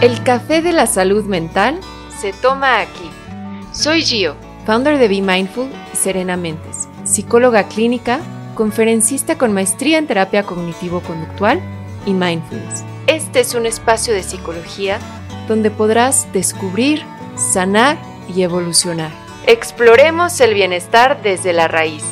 El café de la salud mental se toma aquí. Soy Gio, founder de Be Mindful y Serena Mentes, psicóloga clínica, conferencista con maestría en terapia cognitivo-conductual y mindfulness. Este es un espacio de psicología donde podrás descubrir, sanar y evolucionar. Exploremos el bienestar desde la raíz.